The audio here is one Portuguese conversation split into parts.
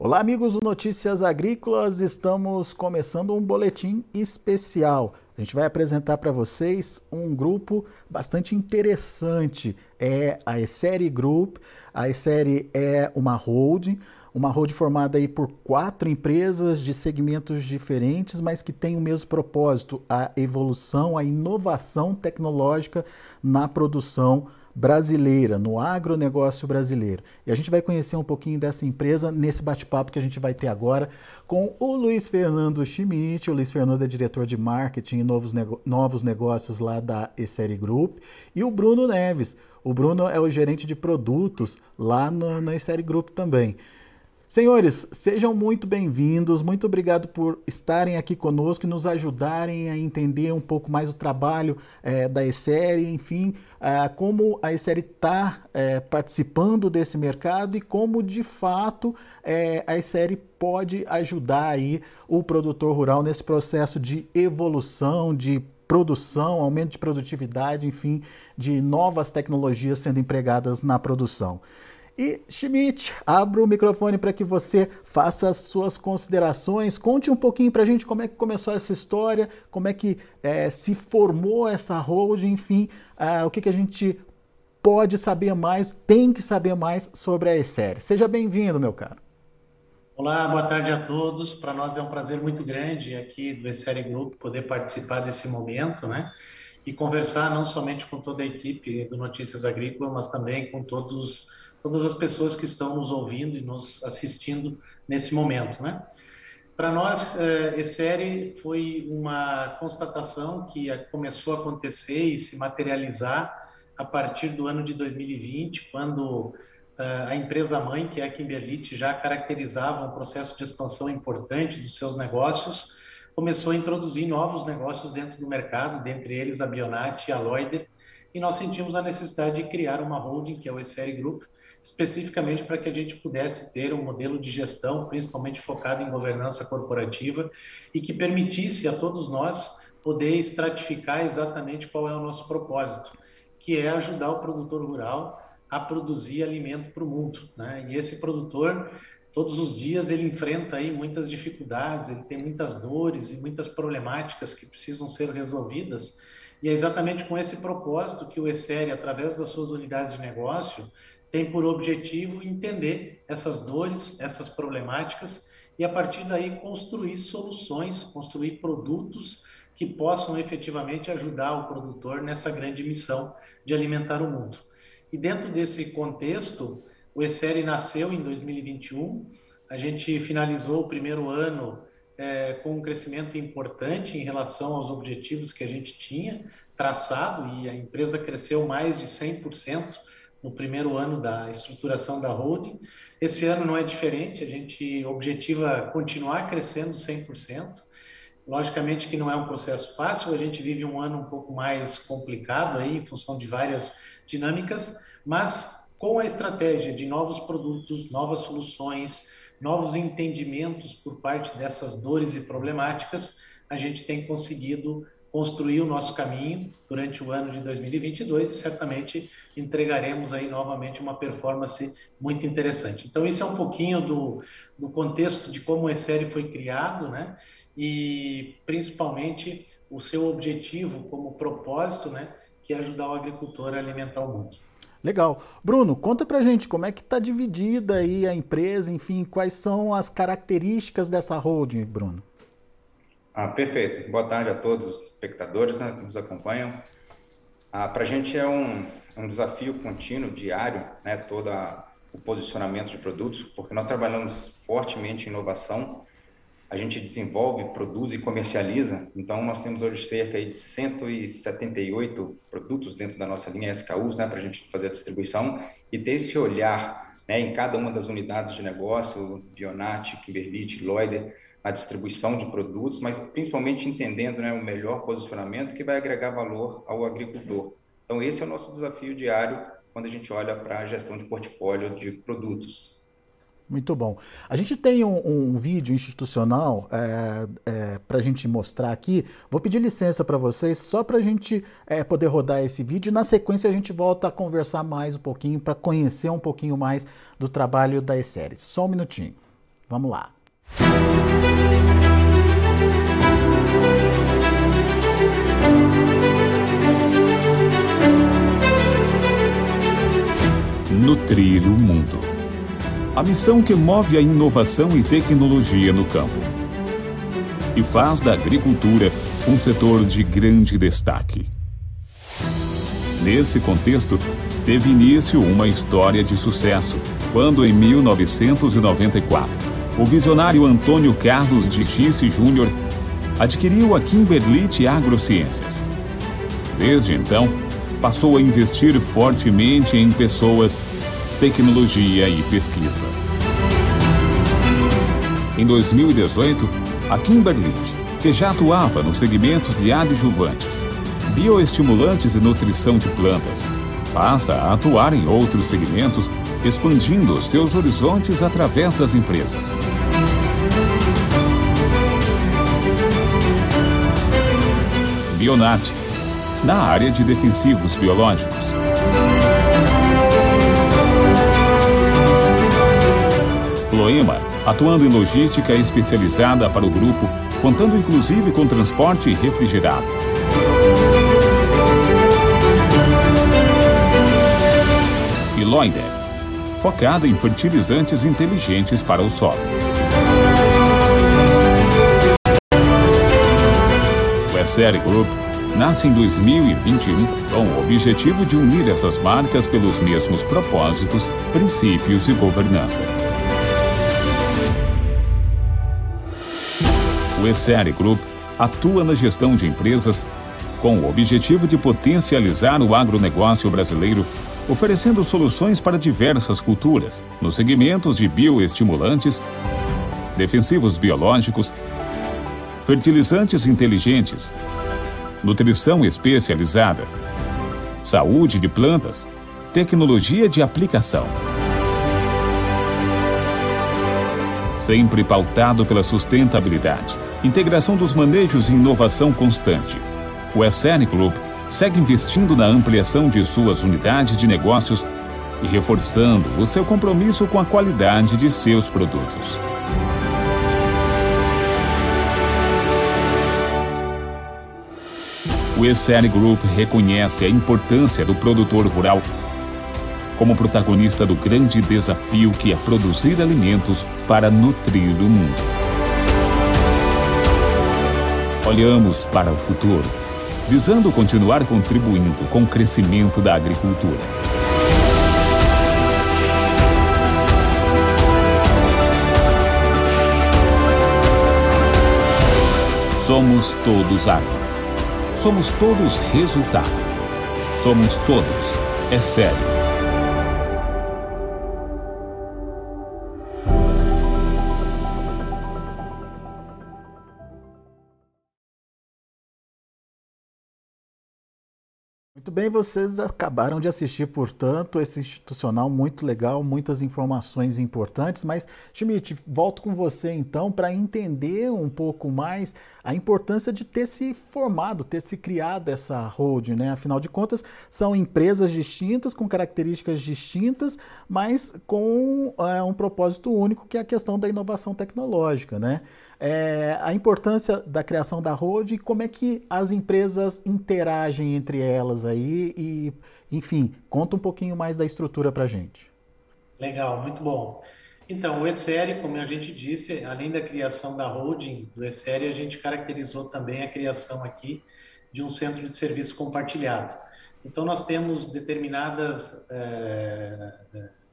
Olá, amigos do Notícias Agrícolas. Estamos começando um boletim especial. A gente vai apresentar para vocês um grupo bastante interessante. É a Essere Group. A Essere é uma holding, uma holding formada aí por quatro empresas de segmentos diferentes, mas que tem o mesmo propósito: a evolução, a inovação tecnológica na produção brasileira, no agronegócio brasileiro. E a gente vai conhecer um pouquinho dessa empresa nesse bate-papo que a gente vai ter agora com o Luiz Fernando Schmidt. O Luiz Fernando é diretor de marketing e novos, nego novos negócios lá da Essere Group. E o Bruno Neves. O Bruno é o gerente de produtos lá no, na Essere Group também. Senhores, sejam muito bem-vindos, muito obrigado por estarem aqui conosco e nos ajudarem a entender um pouco mais o trabalho é, da ESERI, enfim, é, como a ESERI está é, participando desse mercado e como, de fato, é, a ESERI pode ajudar aí o produtor rural nesse processo de evolução, de produção, aumento de produtividade, enfim, de novas tecnologias sendo empregadas na produção. E Schmidt, abro o microfone para que você faça as suas considerações. Conte um pouquinho para a gente como é que começou essa história, como é que é, se formou essa holding, enfim, uh, o que, que a gente pode saber mais, tem que saber mais sobre a ESER. Seja bem-vindo, meu caro. Olá, boa tarde a todos. Para nós é um prazer muito grande aqui do ESER Group poder participar desse momento, né? E conversar não somente com toda a equipe do Notícias Agrícolas, mas também com todos todas as pessoas que estão nos ouvindo e nos assistindo nesse momento, né? Para nós, eh, série foi uma constatação que começou a acontecer e se materializar a partir do ano de 2020, quando eh, a empresa mãe, que é a Kimberlite, já caracterizava um processo de expansão importante dos seus negócios, começou a introduzir novos negócios dentro do mercado, dentre eles a Bionat e a Loider, e nós sentimos a necessidade de criar uma holding, que é o Essere Group, especificamente para que a gente pudesse ter um modelo de gestão, principalmente focado em governança corporativa, e que permitisse a todos nós poder estratificar exatamente qual é o nosso propósito, que é ajudar o produtor rural a produzir alimento para o mundo. Né? E esse produtor, todos os dias, ele enfrenta aí muitas dificuldades, ele tem muitas dores e muitas problemáticas que precisam ser resolvidas. E é exatamente com esse propósito que o ESERI, através das suas unidades de negócio, tem por objetivo entender essas dores, essas problemáticas e a partir daí construir soluções, construir produtos que possam efetivamente ajudar o produtor nessa grande missão de alimentar o mundo. E dentro desse contexto, o ESERI nasceu em 2021, a gente finalizou o primeiro ano é, com um crescimento importante em relação aos objetivos que a gente tinha traçado e a empresa cresceu mais de 100% no primeiro ano da estruturação da holding. Esse ano não é diferente, a gente objetiva continuar crescendo 100%. Logicamente que não é um processo fácil, a gente vive um ano um pouco mais complicado aí, em função de várias dinâmicas, mas com a estratégia de novos produtos, novas soluções, novos entendimentos por parte dessas dores e problemáticas, a gente tem conseguido construir o nosso caminho durante o ano de 2022 e certamente entregaremos aí novamente uma performance muito interessante. Então, isso é um pouquinho do, do contexto de como o ESERI foi criado, né? E principalmente o seu objetivo como propósito, né? Que é ajudar o agricultor a alimentar o mundo. Legal. Bruno, conta pra gente como é que está dividida aí a empresa, enfim, quais são as características dessa holding, Bruno? Ah, perfeito. Boa tarde a todos os espectadores né, que nos acompanham. Ah, Para a gente é um, um desafio contínuo, diário, né, todo o posicionamento de produtos, porque nós trabalhamos fortemente em inovação, a gente desenvolve, produz e comercializa, então nós temos hoje cerca de 178 produtos dentro da nossa linha SKUs, né, para a gente fazer a distribuição e ter esse olhar né, em cada uma das unidades de negócio, Bionat, Kimberlite, Loider, a distribuição de produtos, mas principalmente entendendo né, o melhor posicionamento que vai agregar valor ao agricultor. Então, esse é o nosso desafio diário quando a gente olha para a gestão de portfólio de produtos. Muito bom. A gente tem um, um vídeo institucional é, é, para a gente mostrar aqui. Vou pedir licença para vocês só para a gente é, poder rodar esse vídeo. Na sequência, a gente volta a conversar mais um pouquinho para conhecer um pouquinho mais do trabalho da E-Série. Só um minutinho. Vamos lá. Nutrir o mundo. A missão que move a inovação e tecnologia no campo. E faz da agricultura um setor de grande destaque. Nesse contexto, teve início uma história de sucesso, quando em 1994, o visionário Antônio Carlos de Xisse Júnior adquiriu a Kimberlite Agrociências. Desde então, passou a investir fortemente em pessoas, tecnologia e pesquisa. Em 2018, a Kimberlite, que já atuava no segmento de adjuvantes, bioestimulantes e nutrição de plantas, passa a atuar em outros segmentos, expandindo seus horizontes através das empresas. Bionat na área de defensivos biológicos. Floema, atuando em logística especializada para o grupo, contando inclusive com transporte refrigerado. E Loider, focada em fertilizantes inteligentes para o solo. O Essere Group nasce em 2021 com o objetivo de unir essas marcas pelos mesmos propósitos, princípios e governança. O Essere Group atua na gestão de empresas com o objetivo de potencializar o agronegócio brasileiro, oferecendo soluções para diversas culturas, nos segmentos de bioestimulantes, defensivos biológicos, fertilizantes inteligentes, nutrição especializada, saúde de plantas, tecnologia de aplicação. Sempre pautado pela sustentabilidade, integração dos manejos e inovação constante. O SN Group segue investindo na ampliação de suas unidades de negócios e reforçando o seu compromisso com a qualidade de seus produtos. O ECL Group reconhece a importância do produtor rural como protagonista do grande desafio que é produzir alimentos para nutrir o mundo. Olhamos para o futuro, visando continuar contribuindo com o crescimento da agricultura. Somos todos agro Somos todos resultado. Somos todos. É sério. Muito bem, vocês acabaram de assistir, portanto, esse institucional muito legal, muitas informações importantes, mas, Schmidt, volto com você então para entender um pouco mais a importância de ter se formado, ter se criado essa holding, né? Afinal de contas, são empresas distintas, com características distintas, mas com é, um propósito único, que é a questão da inovação tecnológica, né? É, a importância da criação da holding, como é que as empresas interagem entre elas aí e, enfim, conta um pouquinho mais da estrutura para gente. Legal, muito bom. Então, o ESERI, como a gente disse, além da criação da holding do ESERI, a gente caracterizou também a criação aqui de um centro de serviço compartilhado. Então, nós temos determinadas é,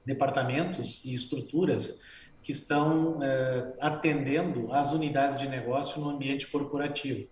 departamentos e estruturas que estão é, atendendo as unidades de negócio no ambiente corporativo.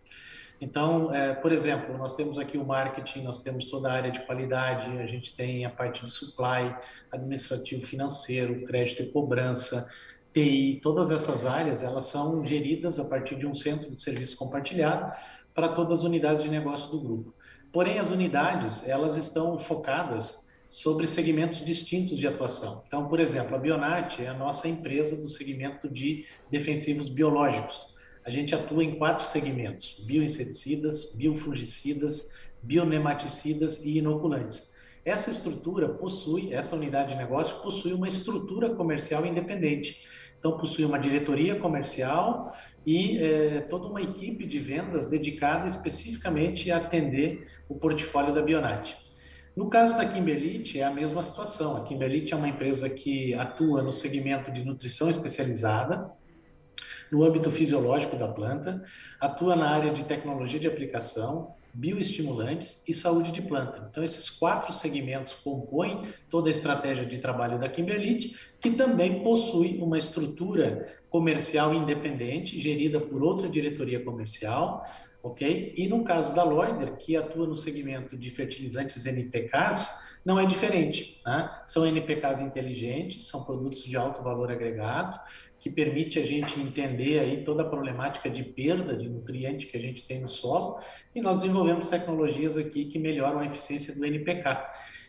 Então, é, por exemplo, nós temos aqui o marketing, nós temos toda a área de qualidade, a gente tem a parte de supply, administrativo financeiro, crédito e cobrança, TI, todas essas áreas, elas são geridas a partir de um centro de serviço compartilhado para todas as unidades de negócio do grupo. Porém, as unidades, elas estão focadas sobre segmentos distintos de atuação. Então, por exemplo, a Bionat é a nossa empresa do segmento de defensivos biológicos. A gente atua em quatro segmentos: bioinseticidas, biofungicidas, bionematicidas e inoculantes. Essa estrutura possui, essa unidade de negócio possui uma estrutura comercial independente. Então, possui uma diretoria comercial e é, toda uma equipe de vendas dedicada especificamente a atender o portfólio da Bionat. No caso da Kimberlite, é a mesma situação. A Kimberlite é uma empresa que atua no segmento de nutrição especializada, no âmbito fisiológico da planta, atua na área de tecnologia de aplicação, bioestimulantes e saúde de planta. Então, esses quatro segmentos compõem toda a estratégia de trabalho da Kimberlite, que também possui uma estrutura comercial independente, gerida por outra diretoria comercial, ok? E no caso da Loider, que atua no segmento de fertilizantes NPKs, não é diferente. Né? São NPKs inteligentes, são produtos de alto valor agregado, que permite a gente entender aí toda a problemática de perda de nutriente que a gente tem no solo, e nós desenvolvemos tecnologias aqui que melhoram a eficiência do NPK.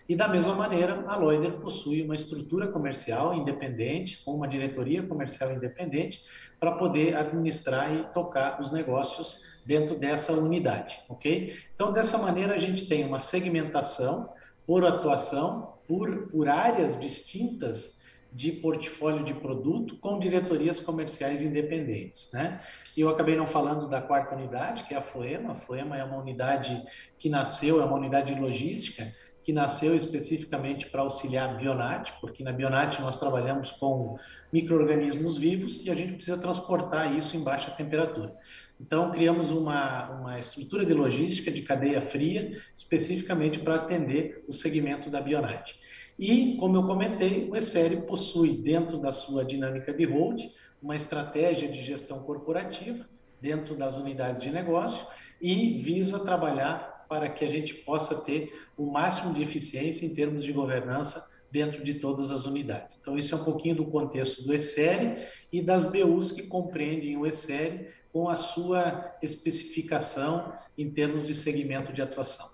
E da mesma maneira, a Loider possui uma estrutura comercial independente, com uma diretoria comercial independente, para poder administrar e tocar os negócios dentro dessa unidade, ok? Então, dessa maneira, a gente tem uma segmentação por atuação, por, por áreas distintas de portfólio de produto com diretorias comerciais independentes, né? E eu acabei não falando da quarta unidade, que é a Floema. A Floema é uma unidade que nasceu, é uma unidade de logística, que nasceu especificamente para auxiliar a Bionat, porque na Bionat nós trabalhamos com micro-organismos vivos e a gente precisa transportar isso em baixa temperatura. Então, criamos uma, uma estrutura de logística de cadeia fria, especificamente para atender o segmento da Bionat. E, como eu comentei, o ESERI possui, dentro da sua dinâmica de hold, uma estratégia de gestão corporativa dentro das unidades de negócio e visa trabalhar para que a gente possa ter o máximo de eficiência em termos de governança dentro de todas as unidades. Então, isso é um pouquinho do contexto do ESERI e das BUs que compreendem o ESERI com a sua especificação em termos de segmento de atuação.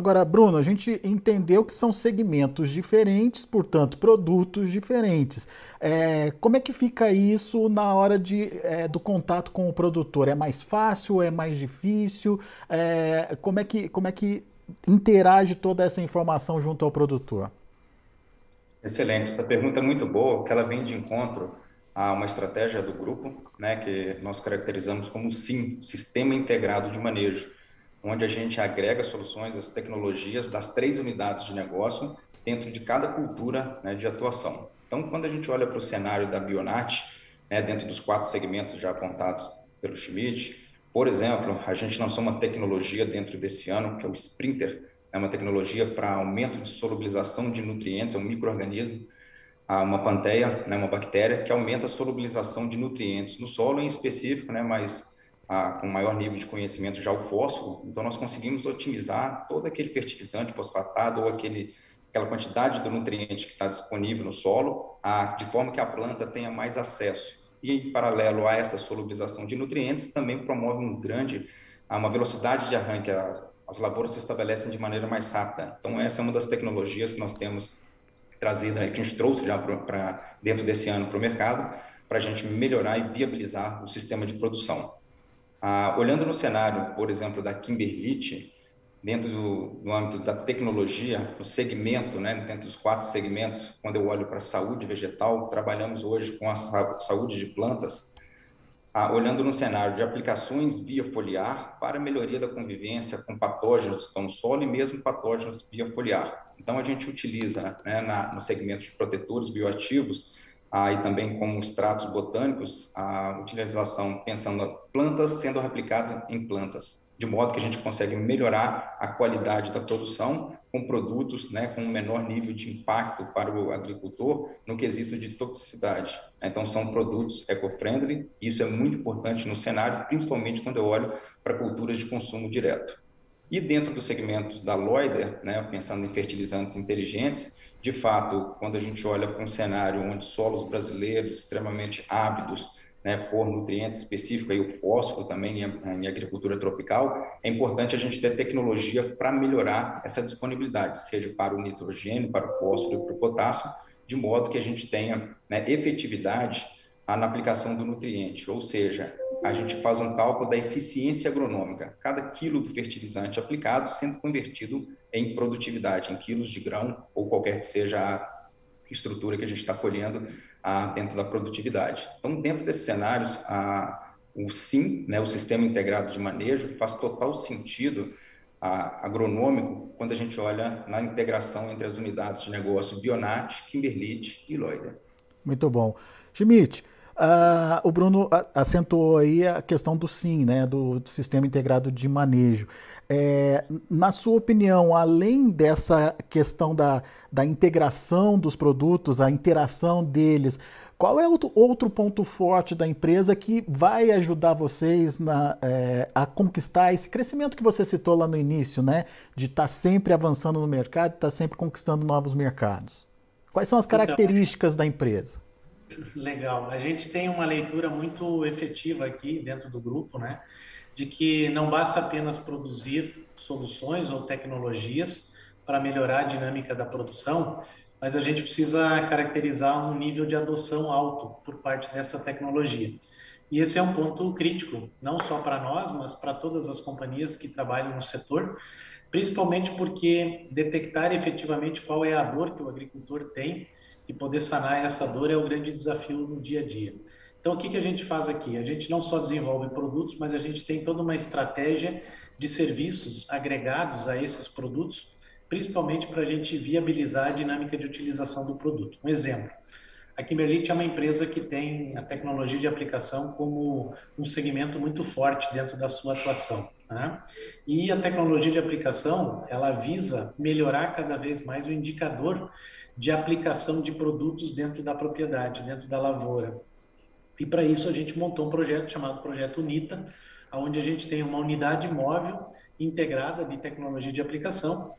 Agora, Bruno, a gente entendeu que são segmentos diferentes, portanto, produtos diferentes. É, como é que fica isso na hora de, é, do contato com o produtor? É mais fácil? É mais difícil? É, como, é que, como é que interage toda essa informação junto ao produtor? Excelente, essa pergunta é muito boa, que ela vem de encontro a uma estratégia do grupo, né, que nós caracterizamos como SIM, Sistema Integrado de Manejo, onde a gente agrega soluções, as tecnologias das três unidades de negócio dentro de cada cultura né, de atuação. Então, quando a gente olha para o cenário da Bionat, né, dentro dos quatro segmentos já apontados pelo Schmidt, por exemplo, a gente lançou uma tecnologia dentro desse ano, que é o Sprinter, é uma tecnologia para aumento de solubilização de nutrientes, é um microorganismo uma panteia, né, uma bactéria, que aumenta a solubilização de nutrientes no solo, em específico, né, mas com maior nível de conhecimento já o fósforo. Então, nós conseguimos otimizar todo aquele fertilizante fosfatado ou aquele, aquela quantidade do nutriente que está disponível no solo, a, de forma que a planta tenha mais acesso. E, em paralelo a essa solubilização de nutrientes, também promove um grande, uma velocidade de arranque. As lavouras se estabelecem de maneira mais rápida. Então, essa é uma das tecnologias que nós temos trazida, que a gente trouxe já para dentro desse ano para o mercado, para a gente melhorar e viabilizar o sistema de produção. Ah, olhando no cenário, por exemplo, da Kimberlite, dentro do, do, âmbito da tecnologia, no segmento, né, dentro dos quatro segmentos, quando eu olho para a saúde vegetal, trabalhamos hoje com a saúde de plantas, ah, olhando no cenário de aplicações via foliar para melhoria da convivência com patógenos que estão no solo e mesmo patógenos via foliar. Então, a gente utiliza né, na, no segmento de protetores bioativos ah, e também como extratos botânicos a utilização pensando plantas sendo replicadas em plantas de modo que a gente consegue melhorar a qualidade da produção com produtos né, com um menor nível de impacto para o agricultor no quesito de toxicidade. Então, são produtos eco-friendly, isso é muito importante no cenário, principalmente quando eu olho para culturas de consumo direto. E dentro dos segmentos da Loider, né, pensando em fertilizantes inteligentes, de fato, quando a gente olha para um cenário onde solos brasileiros extremamente ávidos né, por nutrientes específicos, aí o fósforo também em, em, agricultura tropical, é importante a gente ter tecnologia para melhorar essa disponibilidade, seja para o nitrogênio, para o fósforo e para o potássio, de modo que a gente tenha né, efetividade na aplicação do nutriente, ou seja, a gente faz um cálculo da eficiência agronômica, cada quilo do fertilizante aplicado sendo convertido em produtividade, em quilos de grão ou qualquer que seja a estrutura que a gente está colhendo a, dentro da produtividade. Então, dentro desses cenários, o SIM, né, o Sistema Integrado de Manejo, faz total sentido a, agronômico quando a gente olha na integração entre as unidades de negócio Bionat, Kimberlite e Loider. Muito bom. Schmidt, uh, o Bruno acentuou aí a questão do SIM, né, do, do Sistema Integrado de Manejo. É, na sua opinião, além dessa questão da, da integração dos produtos, a interação deles, qual é o outro ponto forte da empresa que vai ajudar vocês na, é, a conquistar esse crescimento que você citou lá no início, né? De estar tá sempre avançando no mercado, estar tá sempre conquistando novos mercados? Quais são as então, características da empresa? Legal. A gente tem uma leitura muito efetiva aqui dentro do grupo, né? de que não basta apenas produzir soluções ou tecnologias para melhorar a dinâmica da produção, mas a gente precisa caracterizar um nível de adoção alto por parte dessa tecnologia. E esse é um ponto crítico, não só para nós, mas para todas as companhias que trabalham no setor, principalmente porque detectar efetivamente qual é a dor que o agricultor tem e poder sanar essa dor é o grande desafio no dia a dia. Então, o que, que a gente faz aqui? A gente não só desenvolve produtos, mas a gente tem toda uma estratégia de serviços agregados a esses produtos, principalmente para a gente viabilizar a dinâmica de utilização do produto. Um exemplo, a Kimberlite é uma empresa que tem a tecnologia de aplicação como um segmento muito forte dentro da sua atuação. Né? E a tecnologia de aplicação, ela visa melhorar cada vez mais o indicador de aplicação de produtos dentro da propriedade, dentro da lavoura. E para isso a gente montou um projeto chamado Projeto UNITA, onde a gente tem uma unidade móvel integrada de tecnologia de aplicação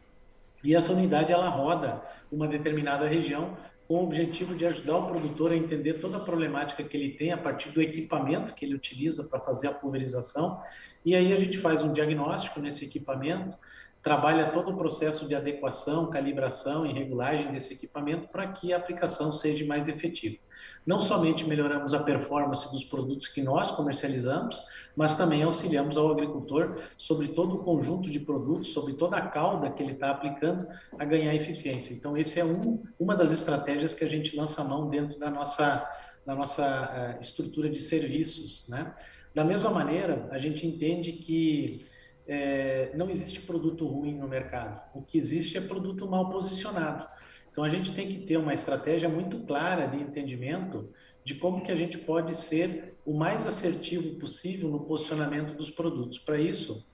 e essa unidade ela roda uma determinada região com o objetivo de ajudar o produtor a entender toda a problemática que ele tem a partir do equipamento que ele utiliza para fazer a pulverização. E aí a gente faz um diagnóstico nesse equipamento, trabalha todo o processo de adequação, calibração e regulagem desse equipamento para que a aplicação seja mais efetiva. Não somente melhoramos a performance dos produtos que nós comercializamos, mas também auxiliamos ao agricultor sobre todo o conjunto de produtos, sobre toda a cauda que ele está aplicando a ganhar eficiência. Então, esse é um, uma das estratégias que a gente lança a mão dentro da nossa, da nossa uh, estrutura de serviços. Né? Da mesma maneira, a gente entende que é, não existe produto ruim no mercado. O que existe é produto mal posicionado. Então a gente tem que ter uma estratégia muito clara de entendimento de como que a gente pode ser o mais assertivo possível no posicionamento dos produtos. Para isso,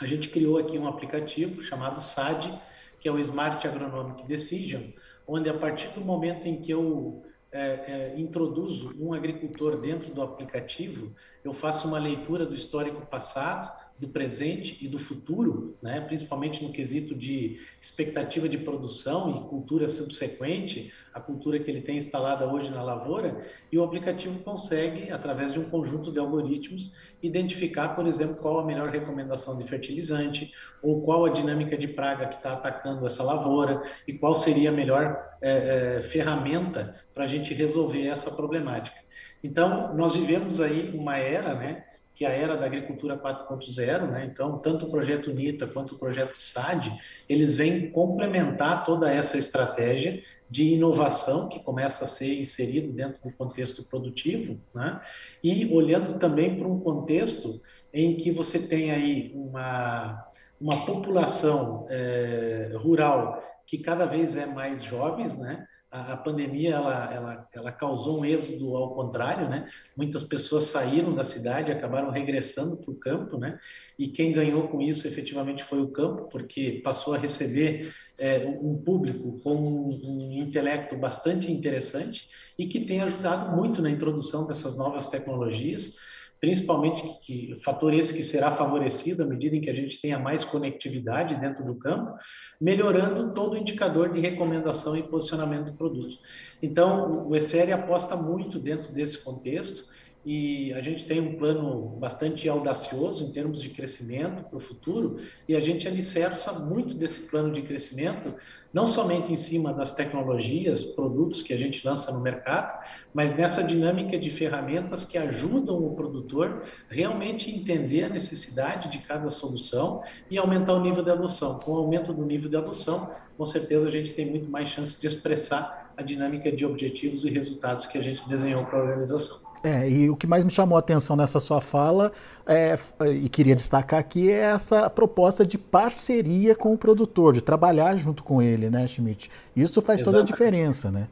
a gente criou aqui um aplicativo chamado SAD, que é o Smart Agronomic Decision, onde a partir do momento em que eu é, é, introduzo um agricultor dentro do aplicativo, eu faço uma leitura do histórico passado, do presente e do futuro, né? principalmente no quesito de expectativa de produção e cultura subsequente, a cultura que ele tem instalada hoje na lavoura, e o aplicativo consegue, através de um conjunto de algoritmos, identificar, por exemplo, qual a melhor recomendação de fertilizante, ou qual a dinâmica de praga que está atacando essa lavoura, e qual seria a melhor é, é, ferramenta para a gente resolver essa problemática. Então, nós vivemos aí uma era, né? Que a era da agricultura 4.0, né? Então, tanto o projeto NITA quanto o projeto SAD, eles vêm complementar toda essa estratégia de inovação que começa a ser inserido dentro do contexto produtivo, né? E olhando também para um contexto em que você tem aí uma uma população é, rural que cada vez é mais jovens, né? A, pandemia ela, ela, ela causou um êxodo ao contrário, né? Muitas pessoas saíram da cidade, acabaram regressando para o campo, né? E quem ganhou com isso efetivamente foi o campo, porque passou a receber é, um público com um, intelecto bastante interessante e que tem ajudado muito na introdução dessas novas tecnologias principalmente que fator esse que será favorecido à medida em que a gente tenha mais conectividade dentro do campo, melhorando todo o indicador de recomendação e posicionamento do produto. Então, o ESERI aposta muito dentro desse contexto e a gente tem um plano bastante audacioso em termos de crescimento para o futuro e a gente alicerça muito desse plano de crescimento não somente em cima das tecnologias, produtos que a gente lança no mercado, mas nessa dinâmica de ferramentas que ajudam o produtor realmente entender a necessidade de cada solução e aumentar o nível de adoção. Com o aumento do nível de adoção, com certeza a gente tem muito mais chance de expressar a dinâmica de objetivos e resultados que a gente desenhou para a organização. É, e o que mais me chamou a atenção nessa sua fala, é, e queria destacar aqui, é essa proposta de parceria com o produtor, de trabalhar junto com ele, né, Schmidt? Isso faz Exatamente. toda a diferença, né?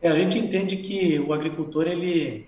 É, a gente entende que o agricultor, ele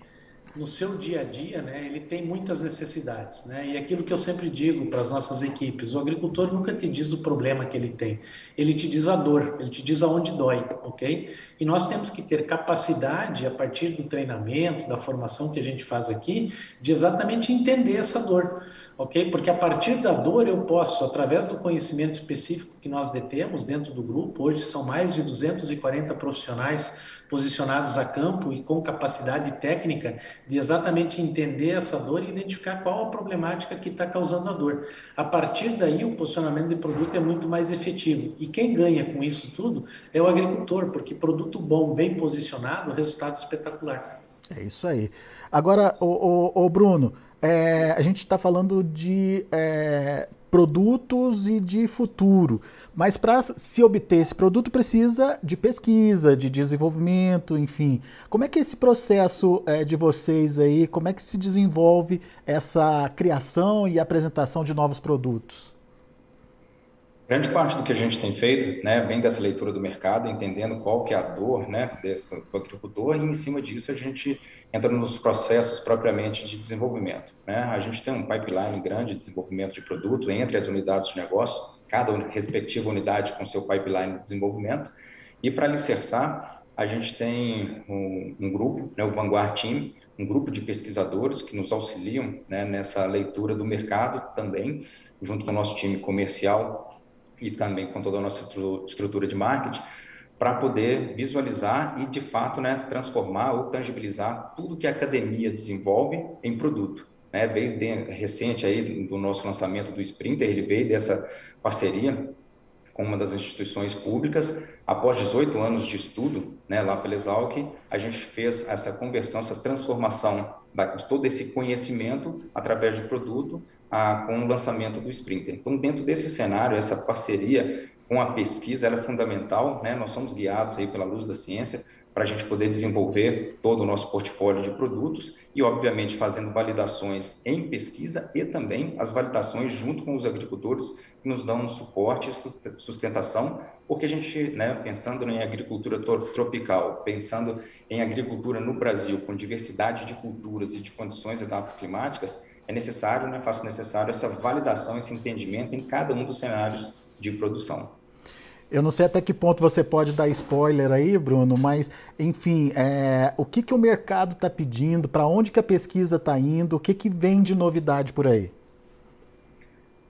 no seu dia a dia, né, ele tem muitas necessidades, né? E aquilo que eu sempre digo para as nossas equipes, o agricultor nunca te diz o problema que ele tem, ele te diz a dor, ele te diz aonde dói, ok? E nós temos que ter capacidade, a partir do treinamento, da formação que a gente faz aqui, de exatamente entender essa dor ok? Porque a partir da dor eu posso, através do conhecimento específico que nós detemos dentro do grupo, hoje são mais de 240 profissionais posicionados a campo e com capacidade técnica de exatamente entender essa dor e identificar qual a problemática que está causando a dor. A partir daí, o posicionamento de produto é muito mais efetivo. E quem ganha com isso tudo é o agricultor, porque produto bom, bem posicionado, resultado espetacular. É isso aí. Agora, o, o, o Bruno, é, a gente está falando de é, produtos e de futuro, mas para se obter esse produto precisa de pesquisa, de desenvolvimento, enfim. Como é que é esse processo é, de vocês aí, como é que se desenvolve essa criação e apresentação de novos produtos? Grande parte do que a gente tem feito, né, vem dessa leitura do mercado, entendendo qual que é a dor, né, desse, do agricultor, e em cima disso a gente entra nos processos propriamente de desenvolvimento. Né? A gente tem um pipeline grande de desenvolvimento de produto entre as unidades de negócio, cada respectiva unidade com seu pipeline de desenvolvimento, e para alicerçar, a gente tem um, um grupo, né, o Vanguard Team, um grupo de pesquisadores que nos auxiliam né, nessa leitura do mercado também, junto com o nosso time comercial e também com toda a nossa estrutura de marketing, para poder visualizar e, de fato, né, transformar ou tangibilizar tudo que a academia desenvolve em produto. Né? Veio de, recente aí do nosso lançamento do Sprinter, ele veio dessa parceria uma das instituições públicas. Após 18 anos de estudo, né, lá pela Exalc, a gente fez essa conversão, essa transformação de todo esse conhecimento através do produto a, com o lançamento do Sprinter. Então, dentro desse cenário, essa parceria com a pesquisa é fundamental, né? Nós somos guiados aí pela luz da ciência para a gente poder desenvolver todo o nosso portfólio de produtos e, obviamente, fazendo validações em pesquisa e também as validações junto com os agricultores que nos dão suporte e sustentação, porque a gente, né, pensando em agricultura tropical, pensando em agricultura no Brasil, com diversidade de culturas e de condições climáticas, é necessário, né, faço necessário essa validação, esse entendimento em cada um dos cenários de produção. Eu não sei até que ponto você pode dar spoiler aí, Bruno, mas, enfim, é, o que, que o mercado está pedindo, para onde que a pesquisa está indo, o que, que vem de novidade por aí?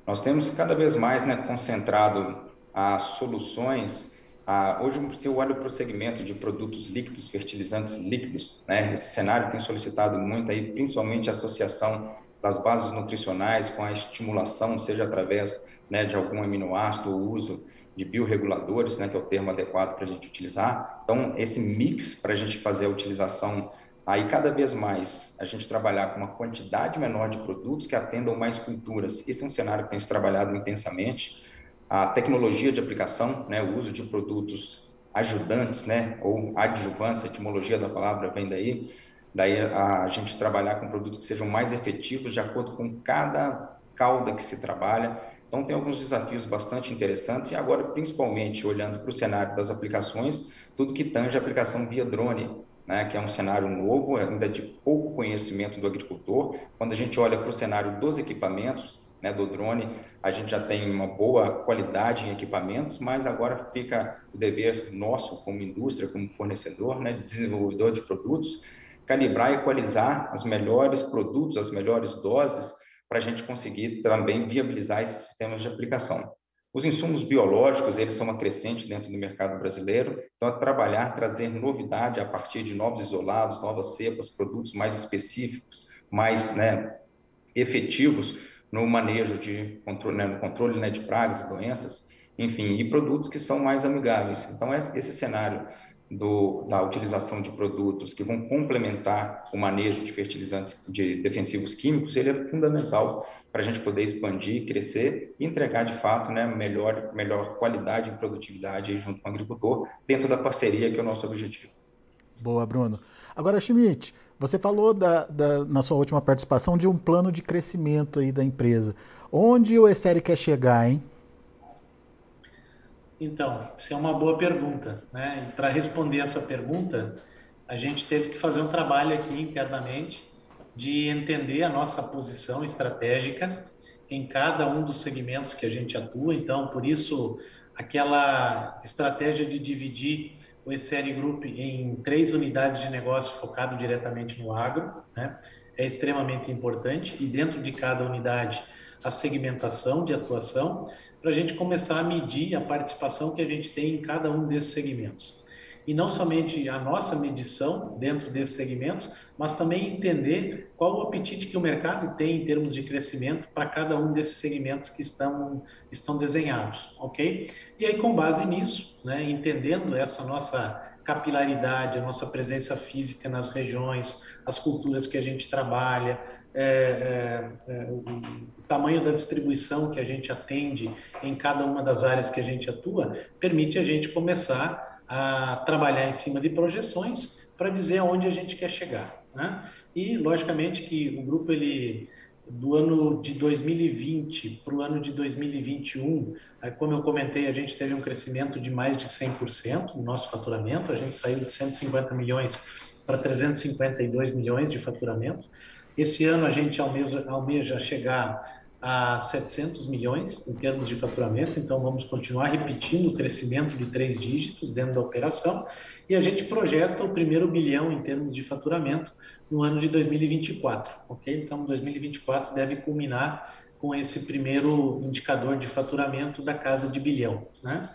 Nós temos cada vez mais né, concentrado as soluções. A, hoje, se eu olho para o segmento de produtos líquidos, fertilizantes líquidos, né, esse cenário tem solicitado muito, aí, principalmente a associação das bases nutricionais com a estimulação, seja através né, de algum aminoácido ou uso de bioreguladores, né, que é o termo adequado para a gente utilizar. Então, esse mix para a gente fazer a utilização, aí cada vez mais a gente trabalhar com uma quantidade menor de produtos que atendam mais culturas. Esse é um cenário que tem se trabalhado intensamente. A tecnologia de aplicação, né, o uso de produtos ajudantes, né, ou adjuvantes, a etimologia da palavra vem daí. Daí a, a gente trabalhar com produtos que sejam mais efetivos de acordo com cada cauda que se trabalha então, tem alguns desafios bastante interessantes e agora, principalmente, olhando para o cenário das aplicações, tudo que tange a aplicação via drone, né, que é um cenário novo, ainda de pouco conhecimento do agricultor. Quando a gente olha para o cenário dos equipamentos, né, do drone, a gente já tem uma boa qualidade em equipamentos, mas agora fica o dever nosso, como indústria, como fornecedor, né, desenvolvedor de produtos, calibrar e equalizar os melhores produtos, as melhores doses para a gente conseguir também viabilizar esses sistemas de aplicação. Os insumos biológicos, eles são uma crescente dentro do mercado brasileiro, então é trabalhar, trazer novidade a partir de novos isolados, novas cepas, produtos mais específicos, mais né, efetivos no manejo de controle, né, no controle né, de pragas e doenças, enfim, e produtos que são mais amigáveis. Então, esse cenário do, da utilização de produtos que vão complementar o manejo de fertilizantes de defensivos químicos, ele é fundamental para a gente poder expandir, crescer e entregar de fato né, melhor, melhor qualidade e produtividade junto com o agricultor, dentro da parceria que é o nosso objetivo. Boa, Bruno. Agora, Schmidt, você falou da, da, na sua última participação de um plano de crescimento aí da empresa. Onde o ESERI quer chegar, hein? Então, isso é uma boa pergunta. Né? Para responder essa pergunta, a gente teve que fazer um trabalho aqui internamente de entender a nossa posição estratégica em cada um dos segmentos que a gente atua. Então, por isso, aquela estratégia de dividir o ECR Group em três unidades de negócio focado diretamente no agro né? é extremamente importante e dentro de cada unidade a segmentação de atuação para a gente começar a medir a participação que a gente tem em cada um desses segmentos. E não somente a nossa medição dentro desses segmentos, mas também entender qual o apetite que o mercado tem em termos de crescimento para cada um desses segmentos que estão, estão desenhados, ok? E aí, com base nisso, né, entendendo essa nossa capilaridade, a nossa presença física nas regiões, as culturas que a gente trabalha, é, é, é, o tamanho da distribuição que a gente atende em cada uma das áreas que a gente atua, permite a gente começar a trabalhar em cima de projeções para dizer aonde a gente quer chegar. Né? E, logicamente, que o grupo, ele, do ano de 2020 para o ano de 2021, como eu comentei, a gente teve um crescimento de mais de 100% no nosso faturamento, a gente saiu de 150 milhões para 352 milhões de faturamento. Esse ano a gente almeja, almeja chegar a 700 milhões em termos de faturamento, então vamos continuar repetindo o crescimento de três dígitos dentro da operação e a gente projeta o primeiro bilhão em termos de faturamento no ano de 2024, ok? Então 2024 deve culminar com esse primeiro indicador de faturamento da casa de bilhão, né?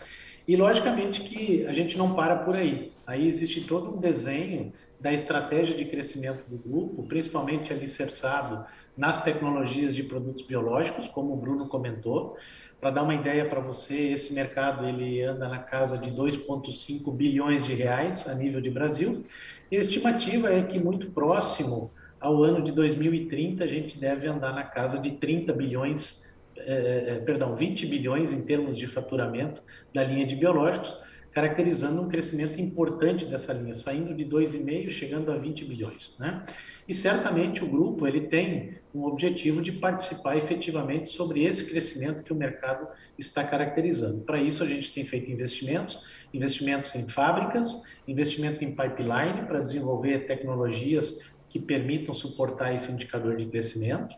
E logicamente que a gente não para por aí. Aí existe todo um desenho da estratégia de crescimento do grupo, principalmente alicerçado nas tecnologias de produtos biológicos, como o Bruno comentou. Para dar uma ideia para você, esse mercado ele anda na casa de 2,5 bilhões de reais a nível de Brasil. E a estimativa é que muito próximo ao ano de 2030 a gente deve andar na casa de 30 bilhões, eh, perdão, 20 bilhões em termos de faturamento da linha de biológicos caracterizando um crescimento importante dessa linha, saindo de 2,5 chegando a 20 bilhões, né? E certamente o grupo ele tem um objetivo de participar efetivamente sobre esse crescimento que o mercado está caracterizando. Para isso a gente tem feito investimentos, investimentos em fábricas, investimento em pipeline para desenvolver tecnologias que permitam suportar esse indicador de crescimento.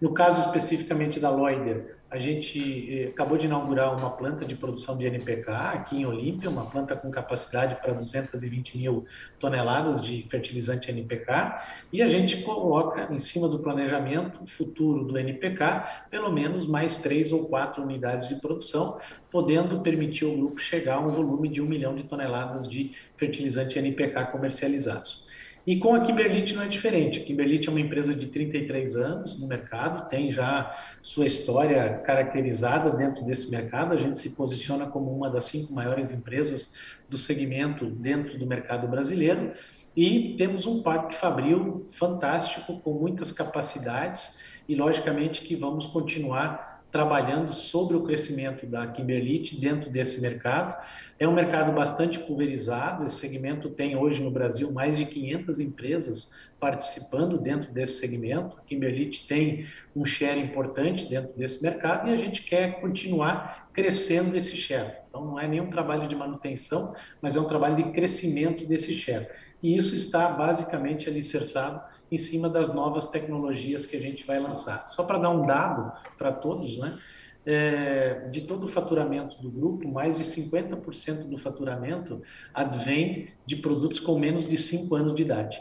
No caso especificamente da Loider, a gente eh, acabou de inaugurar uma planta de produção de NPK aqui em Olímpia, uma planta com capacidade para 220 mil toneladas de fertilizante NPK, e a gente coloca em cima do planejamento futuro do NPK pelo menos mais três ou quatro unidades de produção, podendo permitir ao grupo chegar a um volume de um milhão de toneladas de fertilizante NPK comercializados. E com a Kimberlite não é diferente. A Kimberlite é uma empresa de 33 anos no mercado, tem já sua história caracterizada dentro desse mercado. A gente se posiciona como uma das cinco maiores empresas do segmento dentro do mercado brasileiro. E temos um parque fabril fantástico, com muitas capacidades, e logicamente que vamos continuar trabalhando sobre o crescimento da Kimberlite dentro desse mercado. É um mercado bastante pulverizado, esse segmento tem hoje no Brasil mais de 500 empresas participando dentro desse segmento. A Kimberlite tem um share importante dentro desse mercado e a gente quer continuar crescendo esse share. Então não é nenhum trabalho de manutenção, mas é um trabalho de crescimento desse share. E isso está basicamente alicerçado em cima das novas tecnologias que a gente vai lançar. Só para dar um dado para todos, né? É, de todo o faturamento do grupo, mais de 50% do faturamento advém de produtos com menos de 5 anos de idade.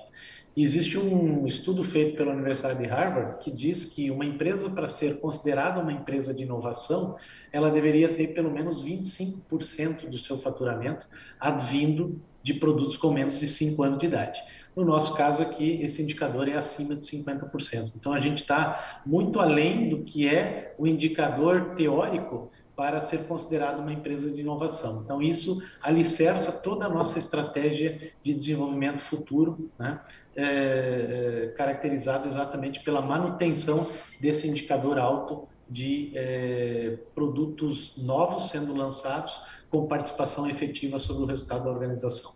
Existe um estudo feito pela Universidade de Harvard que diz que uma empresa, para ser considerada uma empresa de inovação, ela deveria ter pelo menos 25% do seu faturamento advindo de produtos com menos de 5 anos de idade. No nosso caso aqui, esse indicador é acima de 50%. Então, a gente está muito além do que é o indicador teórico para ser considerado uma empresa de inovação. Então, isso alicerça toda a nossa estratégia de desenvolvimento futuro, né? é, é, caracterizado exatamente pela manutenção desse indicador alto de é, produtos novos sendo lançados com participação efetiva sobre o resultado da organização.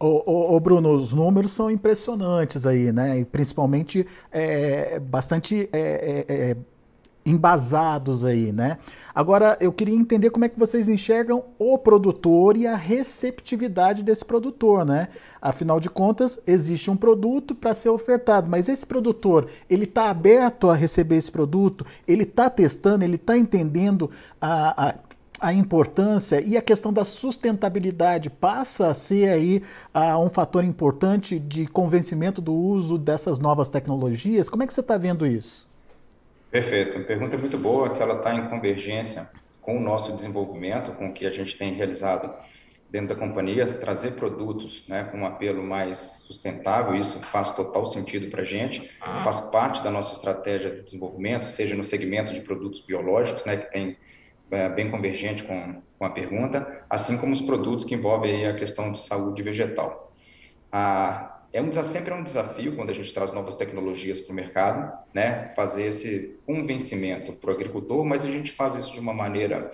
Ô, ô, ô, Bruno, os números são impressionantes aí, né? E principalmente é, bastante é, é, é embasados aí, né? Agora, eu queria entender como é que vocês enxergam o produtor e a receptividade desse produtor, né? Afinal de contas, existe um produto para ser ofertado, mas esse produtor, ele está aberto a receber esse produto? Ele está testando? Ele está entendendo a, a a importância e a questão da sustentabilidade passa a ser aí uh, um fator importante de convencimento do uso dessas novas tecnologias. Como é que você está vendo isso? Perfeito. Pergunta muito boa, que ela está em convergência com o nosso desenvolvimento, com o que a gente tem realizado dentro da companhia, trazer produtos né, com um apelo mais sustentável, isso faz total sentido para a gente, faz parte da nossa estratégia de desenvolvimento, seja no segmento de produtos biológicos, né, que tem é, bem convergente com, com a pergunta, assim como os produtos que envolvem a questão de saúde vegetal. A, é um, sempre é um desafio quando a gente traz novas tecnologias para o mercado, né? Fazer esse convencimento para o agricultor, mas a gente faz isso de uma maneira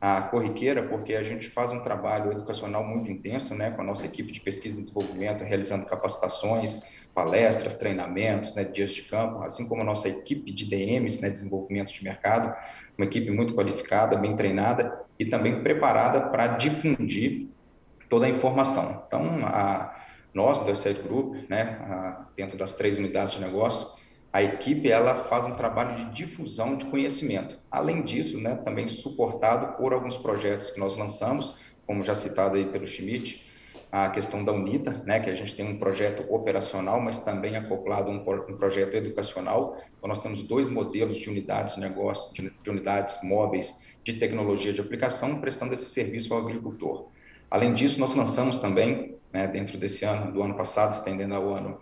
a corriqueira, porque a gente faz um trabalho educacional muito intenso, né, com a nossa equipe de pesquisa e desenvolvimento, realizando capacitações, palestras, treinamentos, né, dias de campo, assim como a nossa equipe de DMs, né, desenvolvimento de mercado, uma equipe muito qualificada, bem treinada e também preparada para difundir toda a informação. Então, a nós do Asset Group, né, dentro das três unidades de negócio, a equipe ela faz um trabalho de difusão de conhecimento. Além disso, né, também suportado por alguns projetos que nós lançamos, como já citado aí pelo Schmidt, a questão da UNITA, né, que a gente tem um projeto operacional, mas também acoplado um, um projeto educacional. Então, nós temos dois modelos de unidades de negócio, de, de unidades móveis de tecnologia de aplicação, prestando esse serviço ao agricultor. Além disso, nós lançamos também né, dentro desse ano, do ano passado, estendendo ao ano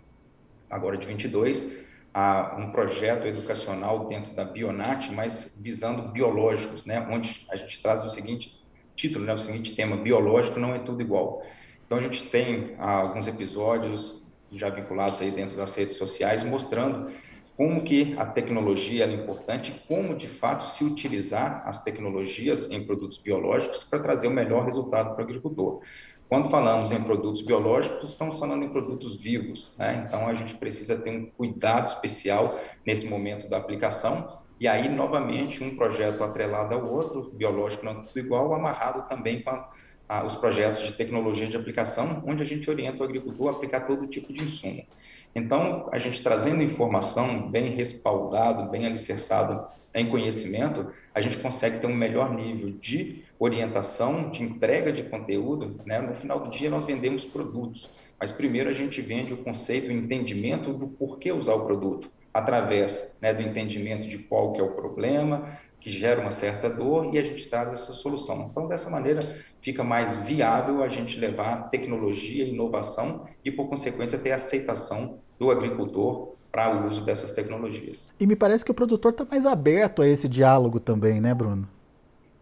agora de 22, a um projeto educacional dentro da Bionat, mas visando biológicos, né, onde a gente traz o seguinte título, né, o seguinte tema, biológico não é tudo igual. Então a gente tem ah, alguns episódios já vinculados aí dentro das redes sociais mostrando como que a tecnologia é importante, como de fato se utilizar as tecnologias em produtos biológicos para trazer o melhor resultado para o agricultor. Quando falamos em produtos biológicos, estamos falando em produtos vivos, né? Então a gente precisa ter um cuidado especial nesse momento da aplicação. E aí, novamente, um projeto atrelado ao outro, biológico não é tudo igual, amarrado também com a, a, os projetos de tecnologia de aplicação, onde a gente orienta o agricultor a aplicar todo tipo de insumo. Então, a gente trazendo informação bem respaldado, bem alicerçado em conhecimento, a gente consegue ter um melhor nível de orientação, de entrega de conteúdo. Né? No final do dia, nós vendemos produtos, mas primeiro a gente vende o conceito, o entendimento do porquê usar o produto, através né, do entendimento de qual que é o problema, que gera uma certa dor, e a gente traz essa solução. Então, dessa maneira, fica mais viável a gente levar tecnologia, inovação e, por consequência, ter aceitação do agricultor para o uso dessas tecnologias. E me parece que o produtor está mais aberto a esse diálogo também, né, Bruno?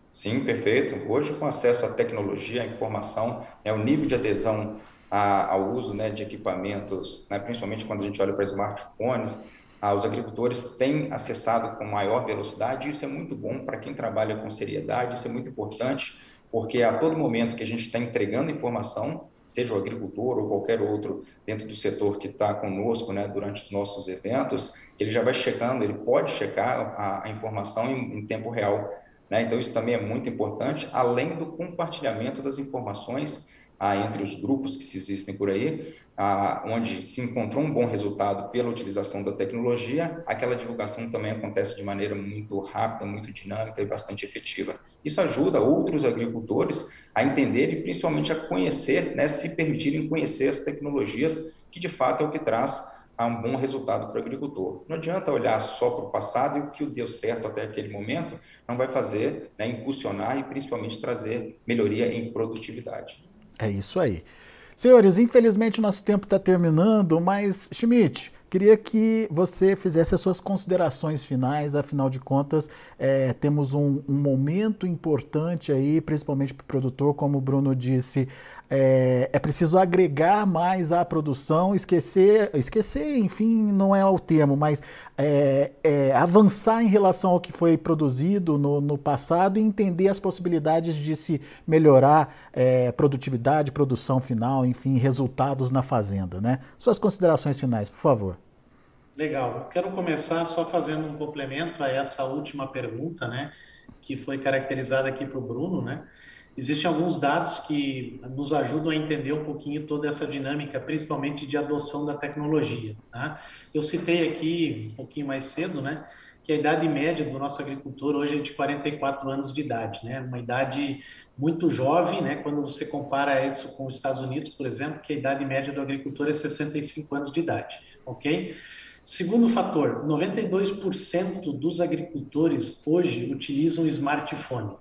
Sim, perfeito. Hoje, com acesso à tecnologia, à informação, é o nível de adesão a, ao uso né, de equipamentos, né, principalmente quando a gente olha para smartphones, ah, os agricultores têm acessado com maior velocidade, e isso é muito bom para quem trabalha com seriedade, isso é muito importante, porque a todo momento que a gente está entregando informação, seja o agricultor ou qualquer outro dentro do setor que está conosco né, durante os nossos eventos, ele já vai checando, ele pode checar a, a informação em, em, tempo real. Né? Então, isso também é muito importante, além do compartilhamento das informações entre os grupos que se existem por aí, onde se encontrou um bom resultado pela utilização da tecnologia, aquela divulgação também acontece de maneira muito rápida, muito dinâmica e bastante efetiva. Isso ajuda outros agricultores a entender e principalmente a conhecer, né, se permitirem conhecer as tecnologias, que de fato é o que traz a um bom resultado para o agricultor. Não adianta olhar só para o passado e o que deu certo até aquele momento não vai fazer né, impulsionar e principalmente trazer melhoria em produtividade. É isso aí. Senhores, infelizmente o nosso tempo está terminando, mas Schmidt, queria que você fizesse as suas considerações finais, afinal de contas, é, temos um, um, momento importante aí, principalmente para o produtor, como o Bruno disse, é, é, preciso agregar mais à produção, esquecer, esquecer, enfim, não é o termo, mas é, é, avançar em relação ao que foi produzido no, no, passado e entender as possibilidades de se melhorar é, produtividade, produção final, enfim, resultados na fazenda, né? Suas considerações finais, por favor. Legal. Quero começar só fazendo um complemento a essa última pergunta, né, que foi caracterizada aqui para o Bruno, né? Existem alguns dados que nos ajudam a entender um pouquinho toda essa dinâmica, principalmente de adoção da tecnologia. Tá? Eu citei aqui um pouquinho mais cedo, né, que a idade média do nosso agricultor hoje é de 44 anos de idade, né, uma idade muito jovem, né, quando você compara isso com os Estados Unidos, por exemplo, que a idade média do agricultor é 65 anos de idade, ok? Segundo fator, 92% dos agricultores hoje utilizam smartphone.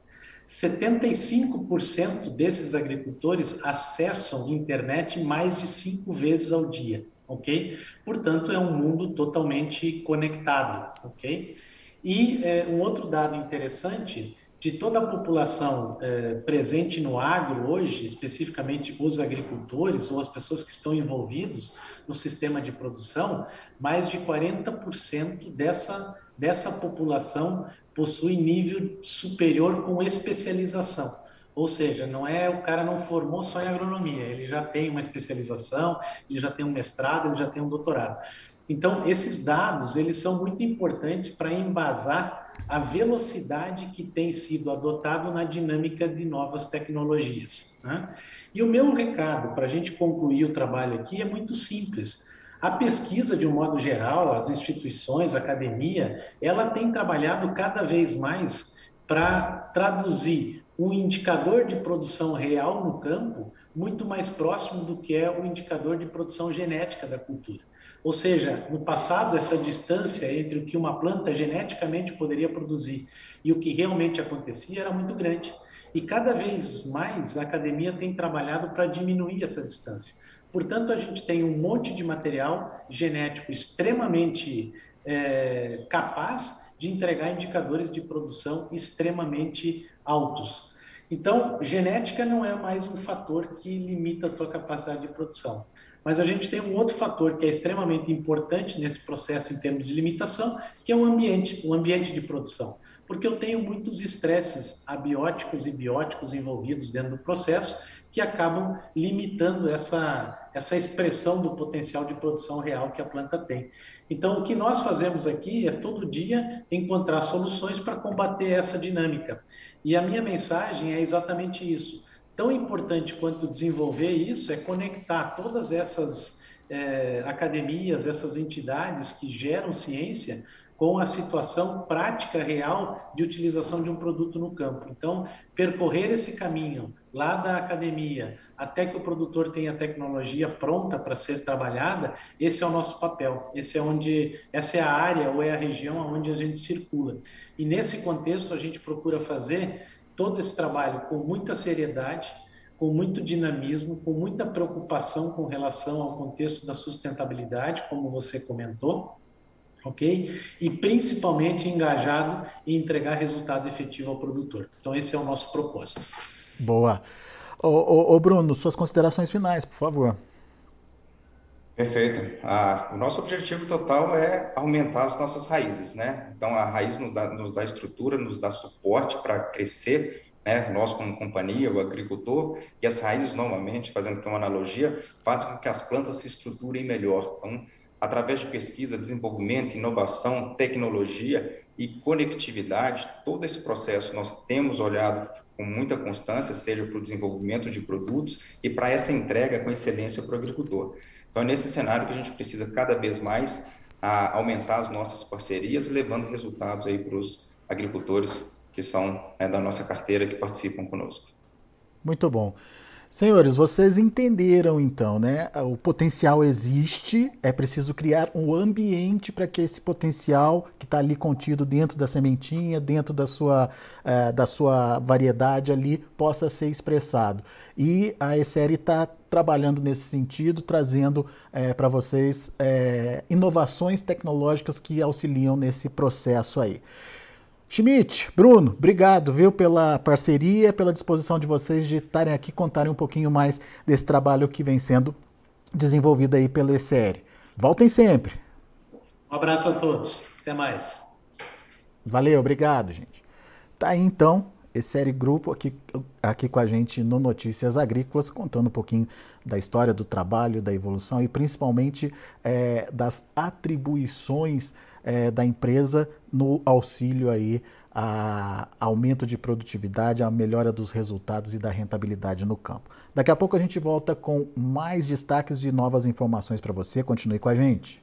75% desses agricultores acessam internet mais de cinco vezes ao dia, ok? Portanto, é um mundo totalmente conectado, ok? E é, um outro dado interessante de toda a população é, presente no agro hoje, especificamente os agricultores ou as pessoas que estão envolvidos no sistema de produção, mais de 40% dessa, dessa população possui nível superior com especialização. Ou seja, não é o cara não formou só em agronomia, ele já tem uma especialização, ele já tem um mestrado, ele já tem um doutorado. Então, esses dados, eles são muito importantes para embasar a velocidade que tem sido adotado na dinâmica de novas tecnologias. Né? E o meu recado para a gente concluir o trabalho aqui é muito simples. A pesquisa, de um modo geral, as instituições, a academia, ela tem trabalhado cada vez mais para traduzir um indicador de produção real no campo muito mais próximo do que é o indicador de produção genética da cultura. Ou seja, no passado, essa distância entre o que uma planta geneticamente poderia produzir e o que realmente acontecia era muito grande. E cada vez mais a academia tem trabalhado para diminuir essa distância. Portanto, a gente tem um monte de material genético extremamente é, capaz de entregar indicadores de produção extremamente altos. Então, genética não é mais um fator que limita a tua capacidade de produção. Mas a gente tem um outro fator que é extremamente importante nesse processo em termos de limitação, que é o ambiente, o ambiente de produção. Porque eu tenho muitos estresses abióticos e bióticos envolvidos dentro do processo que acabam limitando essa, essa expressão do potencial de produção real que a planta tem. Então, o que nós fazemos aqui é todo dia encontrar soluções para combater essa dinâmica. E a minha mensagem é exatamente isso. Tão importante quanto desenvolver isso é conectar todas essas é, academias, essas entidades que geram ciência com a situação prática real de utilização de um produto no campo. Então, percorrer esse caminho lá da academia até que o produtor tenha a tecnologia pronta para ser trabalhada, esse é o nosso papel. Esse é onde essa é a área ou é a região onde a gente circula. E nesse contexto a gente procura fazer todo esse trabalho com muita seriedade, com muito dinamismo, com muita preocupação com relação ao contexto da sustentabilidade, como você comentou, ok? E principalmente engajado em entregar resultado efetivo ao produtor. Então esse é o nosso propósito. Boa. Ô, ô, ô Bruno, suas considerações finais, por favor. Perfeito. Ah, o nosso objetivo total é aumentar as nossas raízes, né? Então a raiz nos dá, nos dá estrutura, nos dá suporte para crescer, né? Nós como companhia, o agricultor, e as raízes normalmente, fazendo uma analogia, fazem com que as plantas se estruturem melhor. Então, através de pesquisa, desenvolvimento, inovação, tecnologia e conectividade, todo esse processo nós temos olhado com muita constância, seja para o desenvolvimento de produtos e para essa entrega com excelência para o agricultor. Então, é nesse cenário que a gente precisa cada vez mais a, aumentar as nossas parcerias, levando resultados aí para os agricultores que são né, da nossa carteira, que participam conosco. Muito bom. Senhores, vocês entenderam então, né? O potencial existe, é preciso criar um ambiente para que esse potencial que está ali contido dentro da sementinha, dentro da sua, é, da sua variedade ali, possa ser expressado. E a ESERI está trabalhando nesse sentido, trazendo é, para vocês é, inovações tecnológicas que auxiliam nesse processo aí. Schmidt, Bruno, obrigado, viu, pela parceria, pela disposição de vocês de estarem aqui contarem um pouquinho mais desse trabalho que vem sendo desenvolvido aí pelo ECR. Voltem sempre. Um abraço a todos. Até mais. Valeu, obrigado, gente. Tá aí então, ECR Grupo aqui, aqui com a gente no Notícias Agrícolas, contando um pouquinho da história do trabalho, da evolução e principalmente é, das atribuições é, da empresa no auxílio aí a aumento de produtividade, a melhora dos resultados e da rentabilidade no campo. Daqui a pouco a gente volta com mais destaques e novas informações para você. Continue com a gente.